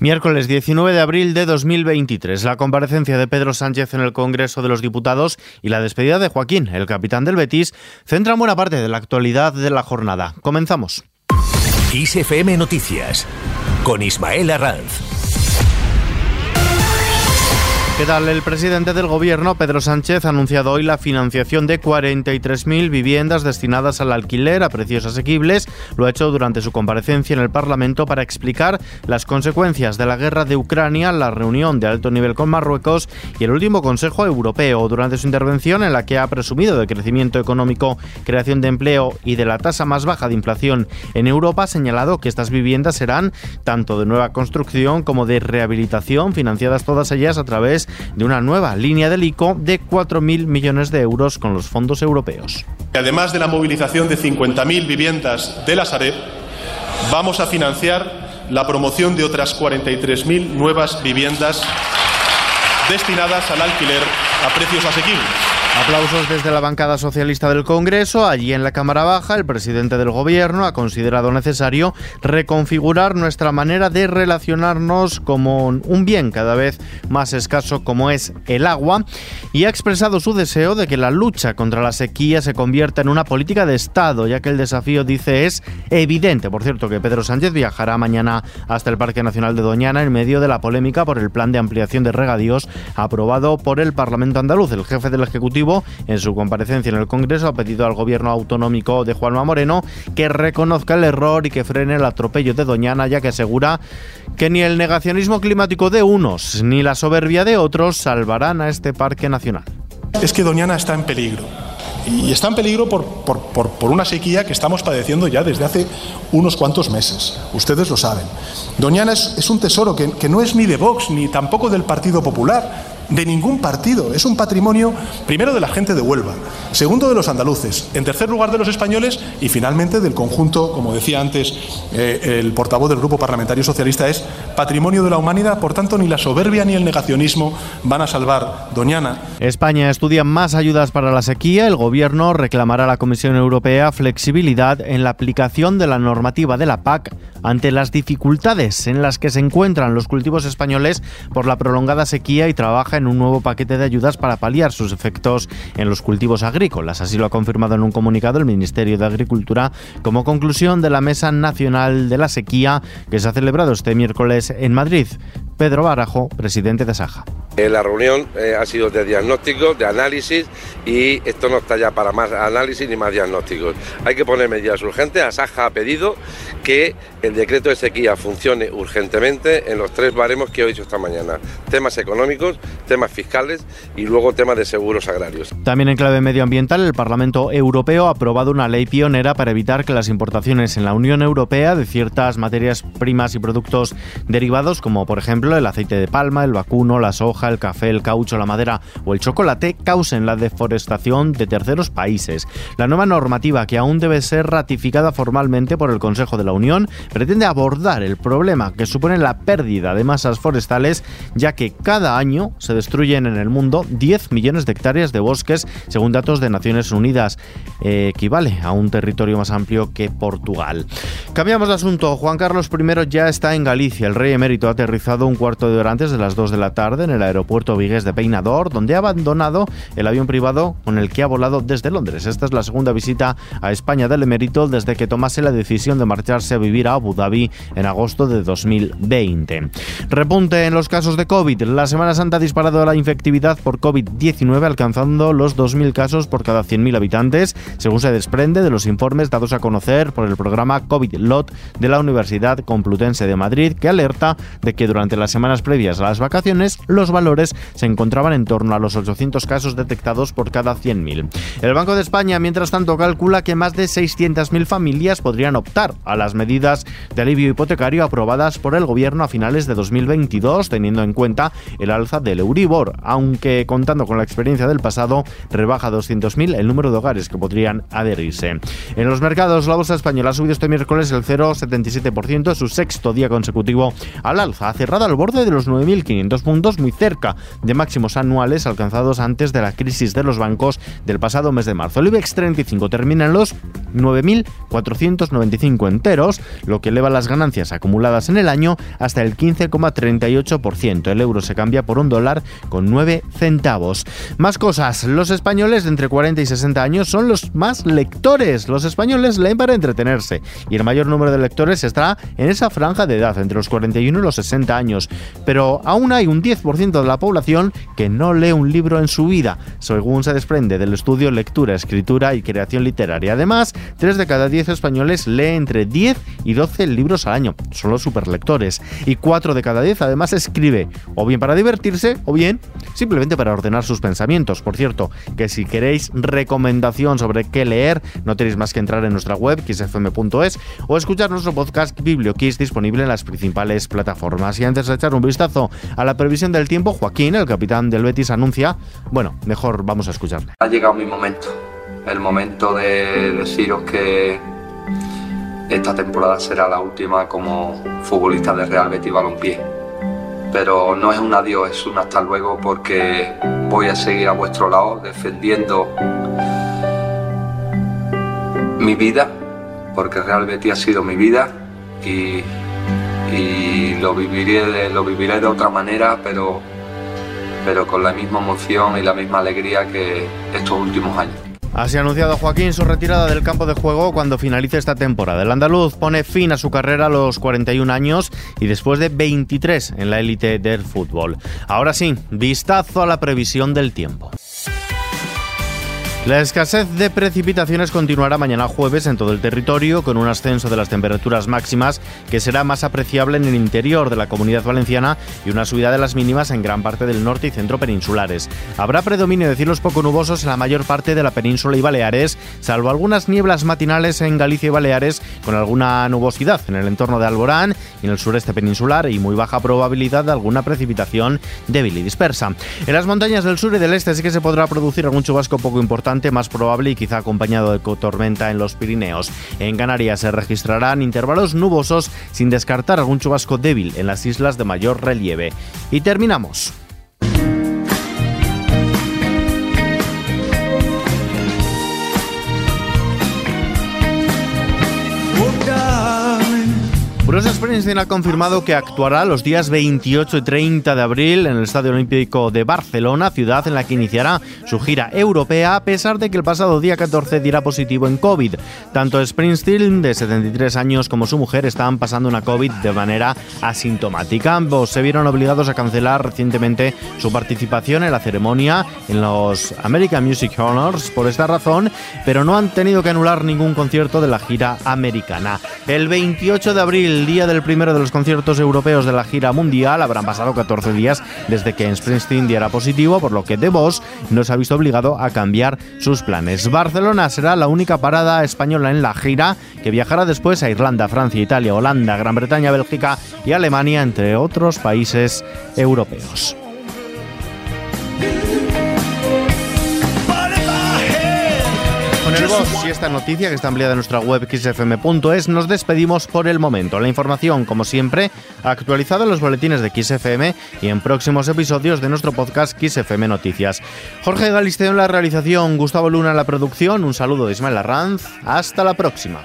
Miércoles 19 de abril de 2023, la comparecencia de Pedro Sánchez en el Congreso de los Diputados y la despedida de Joaquín, el capitán del Betis, centran buena parte de la actualidad de la jornada. Comenzamos. ISFM Noticias con Ismael Arranz. ¿Qué tal? El presidente del Gobierno, Pedro Sánchez, ha anunciado hoy la financiación de 43.000 viviendas destinadas al alquiler a precios asequibles. Lo ha hecho durante su comparecencia en el Parlamento para explicar las consecuencias de la guerra de Ucrania, la reunión de alto nivel con Marruecos y el último Consejo Europeo. Durante su intervención, en la que ha presumido de crecimiento económico, creación de empleo y de la tasa más baja de inflación en Europa, ha señalado que estas viviendas serán tanto de nueva construcción como de rehabilitación, financiadas todas ellas a través de una nueva línea del ICO de 4.000 millones de euros con los fondos europeos. Además de la movilización de 50.000 viviendas de la Sareb, vamos a financiar la promoción de otras 43.000 nuevas viviendas destinadas al alquiler a precios asequibles. Aplausos desde la bancada socialista del Congreso. Allí en la Cámara Baja, el presidente del Gobierno ha considerado necesario reconfigurar nuestra manera de relacionarnos como un bien cada vez más escaso como es el agua y ha expresado su deseo de que la lucha contra la sequía se convierta en una política de Estado, ya que el desafío, dice, es evidente. Por cierto, que Pedro Sánchez viajará mañana hasta el Parque Nacional de Doñana en medio de la polémica por el plan de ampliación de regadíos aprobado por el Parlamento andaluz. El jefe del Ejecutivo en su comparecencia en el Congreso, ha pedido al gobierno autonómico de Juanma Moreno que reconozca el error y que frene el atropello de Doñana, ya que asegura que ni el negacionismo climático de unos ni la soberbia de otros salvarán a este parque nacional. Es que Doñana está en peligro. Y está en peligro por, una sequía que estamos padeciendo ya desde hace unos cuantos meses. Ustedes lo saben. Doñana es, un tesoro que no es ni de Vox ni tampoco del Partido Popular de ningún partido. Es un patrimonio, primero, de la gente de Huelva, segundo, de los andaluces, en tercer lugar, de los españoles y finalmente del conjunto, como decía antes eh, el portavoz del Grupo Parlamentario Socialista, es patrimonio de la humanidad. Por tanto, ni la soberbia ni el negacionismo van a salvar Doñana. España estudia más ayudas para la sequía. El Gobierno reclamará a la Comisión Europea flexibilidad en la aplicación de la normativa de la PAC ante las dificultades en las que se encuentran los cultivos españoles por la prolongada sequía y trabaja en un nuevo paquete de ayudas para paliar sus efectos en los cultivos agrícolas. Así lo ha confirmado en un comunicado el Ministerio de Agricultura como conclusión de la Mesa Nacional de la Sequía que se ha celebrado este miércoles en Madrid. Pedro Barajo, presidente de Saja. Eh, la reunión eh, ha sido de diagnóstico, de análisis y esto no está ya para más análisis ni más diagnósticos. Hay que poner medidas urgentes. Asaja ha pedido que el decreto de sequía funcione urgentemente en los tres baremos que he dicho esta mañana. Temas económicos, temas fiscales y luego temas de seguros agrarios. También en clave medioambiental, el Parlamento Europeo ha aprobado una ley pionera para evitar que las importaciones en la Unión Europea de ciertas materias primas y productos derivados, como por ejemplo el aceite de palma, el vacuno, la soja, el café, el caucho, la madera o el chocolate, causen la deforestación de terceros países. La nueva normativa, que aún debe ser ratificada formalmente por el Consejo de la Unión, pretende abordar el problema que supone la pérdida de masas forestales, ya que cada año se destruyen en el mundo 10 millones de hectáreas de bosques, según datos de Naciones Unidas. Eh, equivale a un territorio más amplio que Portugal. Cambiamos de asunto. Juan Carlos I ya está en Galicia. El rey emérito ha aterrizado un cuarto de hora antes de las 2 de la tarde en el aeropuerto Vigués de Peinador, donde ha abandonado el avión privado con el que ha volado desde Londres. Esta es la segunda visita a España del emérito desde que tomase la decisión de marcharse a vivir a Abu Dhabi en agosto de 2020. Repunte en los casos de COVID. La Semana Santa ha disparado la infectividad por COVID-19 alcanzando los 2.000 casos por cada 100.000 habitantes, según se desprende de los informes dados a conocer por el programa COVID-LOT de la Universidad Complutense de Madrid, que alerta de que durante semanas previas a las vacaciones los valores se encontraban en torno a los 800 casos detectados por cada 100.000. El Banco de España, mientras tanto, calcula que más de 600.000 familias podrían optar a las medidas de alivio hipotecario aprobadas por el Gobierno a finales de 2022, teniendo en cuenta el alza del Euribor, aunque contando con la experiencia del pasado, rebaja 200.000 el número de hogares que podrían adherirse. En los mercados, la bolsa española ha subido este miércoles el 0,77%, su sexto día consecutivo al alza, ha cerrado al borde de los 9.500 puntos, muy cerca de máximos anuales alcanzados antes de la crisis de los bancos del pasado mes de marzo. El IBEX 35 termina en los 9.495 enteros, lo que eleva las ganancias acumuladas en el año hasta el 15,38%. El euro se cambia por un dólar con 9 centavos. Más cosas, los españoles de entre 40 y 60 años son los más lectores. Los españoles leen para entretenerse y el mayor número de lectores está en esa franja de edad, entre los 41 y los 60 años. Pero aún hay un 10% de la población que no lee un libro en su vida, según se desprende del estudio Lectura, Escritura y Creación Literaria. Además, 3 de cada 10 españoles lee entre 10 y 12 libros al año. Son los superlectores. Y 4 de cada 10 además escribe, o bien para divertirse, o bien simplemente para ordenar sus pensamientos. Por cierto, que si queréis recomendación sobre qué leer, no tenéis más que entrar en nuestra web, xfm.es, o escuchar nuestro podcast BiblioKiss disponible en las principales plataformas. Y antes echar un vistazo a la previsión del tiempo, Joaquín, el capitán del Betis, anuncia, bueno, mejor vamos a escucharle. Ha llegado mi momento, el momento de deciros que esta temporada será la última como futbolista de Real Betis Balompié. Pero no es un adiós, es un hasta luego porque voy a seguir a vuestro lado defendiendo mi vida, porque Real Betis ha sido mi vida y, y lo, viviré de, lo viviré de otra manera, pero, pero con la misma emoción y la misma alegría que estos últimos años. Así ha anunciado Joaquín su retirada del campo de juego cuando finalice esta temporada. El andaluz pone fin a su carrera a los 41 años y después de 23 en la élite del fútbol. Ahora sí, vistazo a la previsión del tiempo. La escasez de precipitaciones continuará mañana jueves en todo el territorio, con un ascenso de las temperaturas máximas que será más apreciable en el interior de la comunidad valenciana y una subida de las mínimas en gran parte del norte y centro peninsulares. Habrá predominio de cielos poco nubosos en la mayor parte de la península y Baleares, salvo algunas nieblas matinales en Galicia y Baleares, con alguna nubosidad en el entorno de Alborán y en el sureste peninsular y muy baja probabilidad de alguna precipitación débil y dispersa. En las montañas del sur y del este sí que se podrá producir algún chubasco poco importante más probable y quizá acompañado de tormenta en los Pirineos. En Canarias se registrarán intervalos nubosos sin descartar algún chubasco débil en las islas de mayor relieve. Y terminamos. Springsteen ha confirmado que actuará los días 28 y 30 de abril en el Estadio Olímpico de Barcelona, ciudad en la que iniciará su gira europea, a pesar de que el pasado día 14 diera positivo en COVID. Tanto Springsteen, de 73 años, como su mujer estaban pasando una COVID de manera asintomática. Ambos se vieron obligados a cancelar recientemente su participación en la ceremonia en los American Music Honors por esta razón, pero no han tenido que anular ningún concierto de la gira americana. El 28 de abril día del primero de los conciertos europeos de la gira mundial. Habrán pasado 14 días desde que Springsteen diera positivo, por lo que The Boss no se ha visto obligado a cambiar sus planes. Barcelona será la única parada española en la gira, que viajará después a Irlanda, Francia, Italia, Holanda, Gran Bretaña, Bélgica y Alemania, entre otros países europeos. Voz y esta noticia que está ampliada en nuestra web xfm.es nos despedimos por el momento. La información, como siempre, actualizada en los boletines de XFM y en próximos episodios de nuestro podcast XFM Noticias. Jorge Galisteo en la realización, Gustavo Luna en la producción, un saludo de Ismael Arranz. Hasta la próxima.